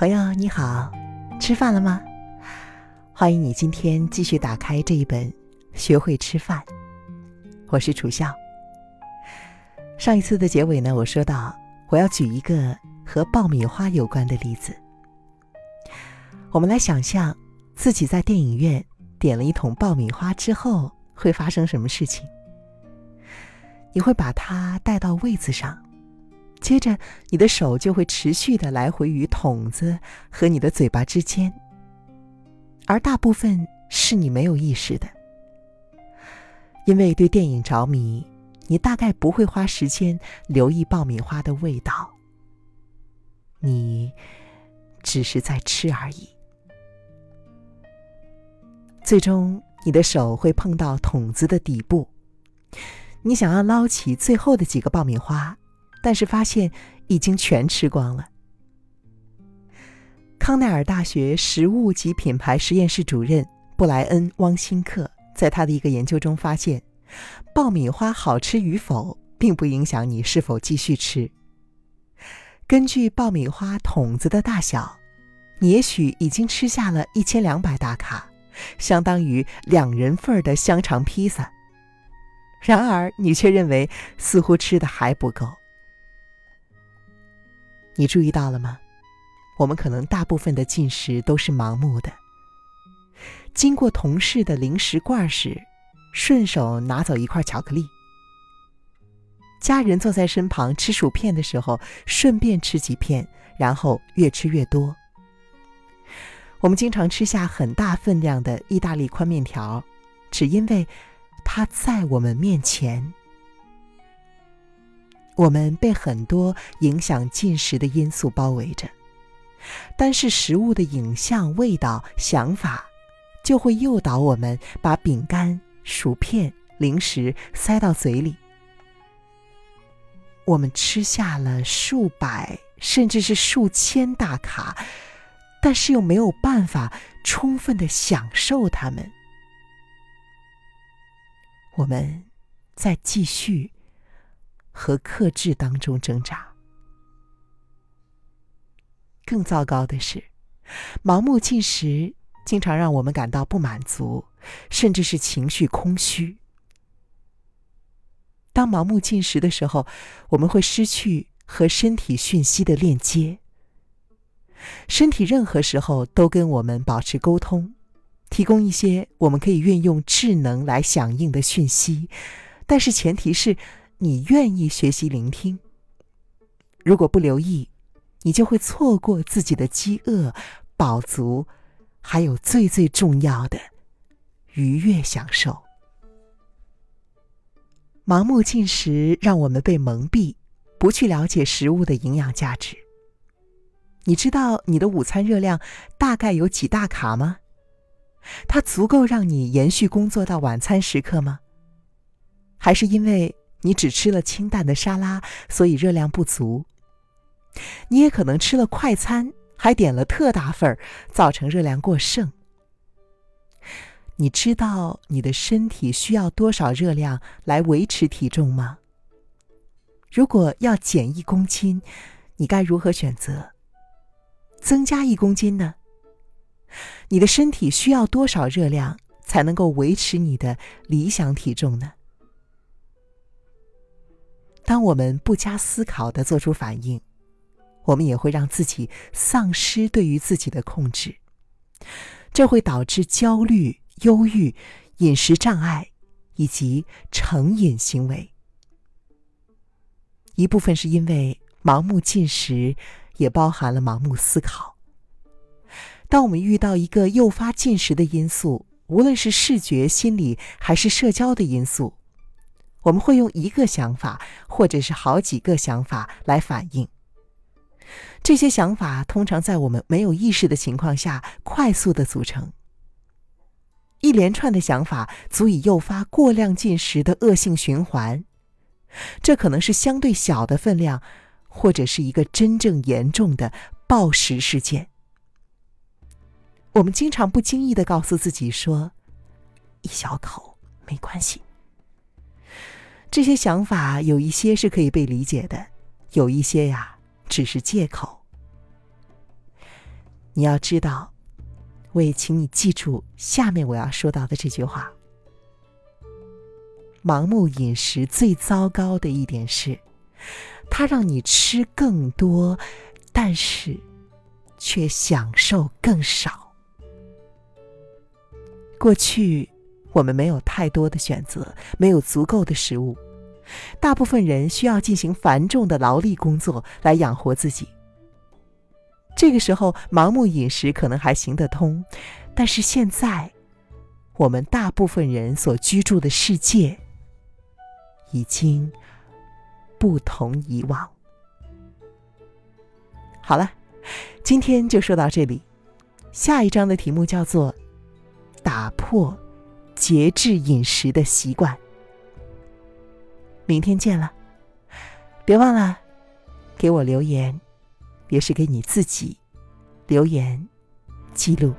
朋友你好，吃饭了吗？欢迎你今天继续打开这一本《学会吃饭》。我是楚笑。上一次的结尾呢，我说到我要举一个和爆米花有关的例子。我们来想象自己在电影院点了一桶爆米花之后会发生什么事情。你会把它带到位子上。接着，你的手就会持续的来回于桶子和你的嘴巴之间，而大部分是你没有意识的，因为对电影着迷，你大概不会花时间留意爆米花的味道，你只是在吃而已。最终，你的手会碰到桶子的底部，你想要捞起最后的几个爆米花。但是发现已经全吃光了。康奈尔大学食物及品牌实验室主任布莱恩·汪辛克在他的一个研究中发现，爆米花好吃与否并不影响你是否继续吃。根据爆米花桶子的大小，你也许已经吃下了一千两百大卡，相当于两人份的香肠披萨。然而，你却认为似乎吃的还不够。你注意到了吗？我们可能大部分的进食都是盲目的。经过同事的零食罐时，顺手拿走一块巧克力；家人坐在身旁吃薯片的时候，顺便吃几片，然后越吃越多。我们经常吃下很大分量的意大利宽面条，只因为它在我们面前。我们被很多影响进食的因素包围着，单是食物的影像、味道、想法，就会诱导我们把饼干、薯片、零食塞到嘴里。我们吃下了数百甚至是数千大卡，但是又没有办法充分的享受它们。我们在继续。和克制当中挣扎。更糟糕的是，盲目进食经常让我们感到不满足，甚至是情绪空虚。当盲目进食的时候，我们会失去和身体讯息的链接。身体任何时候都跟我们保持沟通，提供一些我们可以运用智能来响应的讯息，但是前提是。你愿意学习聆听。如果不留意，你就会错过自己的饥饿、饱足，还有最最重要的愉悦享受。盲目进食让我们被蒙蔽，不去了解食物的营养价值。你知道你的午餐热量大概有几大卡吗？它足够让你延续工作到晚餐时刻吗？还是因为？你只吃了清淡的沙拉，所以热量不足。你也可能吃了快餐，还点了特大份儿，造成热量过剩。你知道你的身体需要多少热量来维持体重吗？如果要减一公斤，你该如何选择？增加一公斤呢？你的身体需要多少热量才能够维持你的理想体重呢？当我们不加思考的做出反应，我们也会让自己丧失对于自己的控制，这会导致焦虑、忧郁、饮食障碍以及成瘾行为。一部分是因为盲目进食，也包含了盲目思考。当我们遇到一个诱发进食的因素，无论是视觉、心理还是社交的因素。我们会用一个想法，或者是好几个想法来反应。这些想法通常在我们没有意识的情况下快速的组成。一连串的想法足以诱发过量进食的恶性循环。这可能是相对小的分量，或者是一个真正严重的暴食事件。我们经常不经意的告诉自己说：“一小口没关系。”这些想法有一些是可以被理解的，有一些呀只是借口。你要知道，我也请你记住下面我要说到的这句话：盲目饮食最糟糕的一点是，它让你吃更多，但是却享受更少。过去我们没有太多的选择，没有足够的食物，大部分人需要进行繁重的劳力工作来养活自己。这个时候，盲目饮食可能还行得通，但是现在，我们大部分人所居住的世界已经不同以往。好了，今天就说到这里。下一章的题目叫做“打破节制饮食的习惯”。明天见了，别忘了给我留言。也是给你自己留言记录。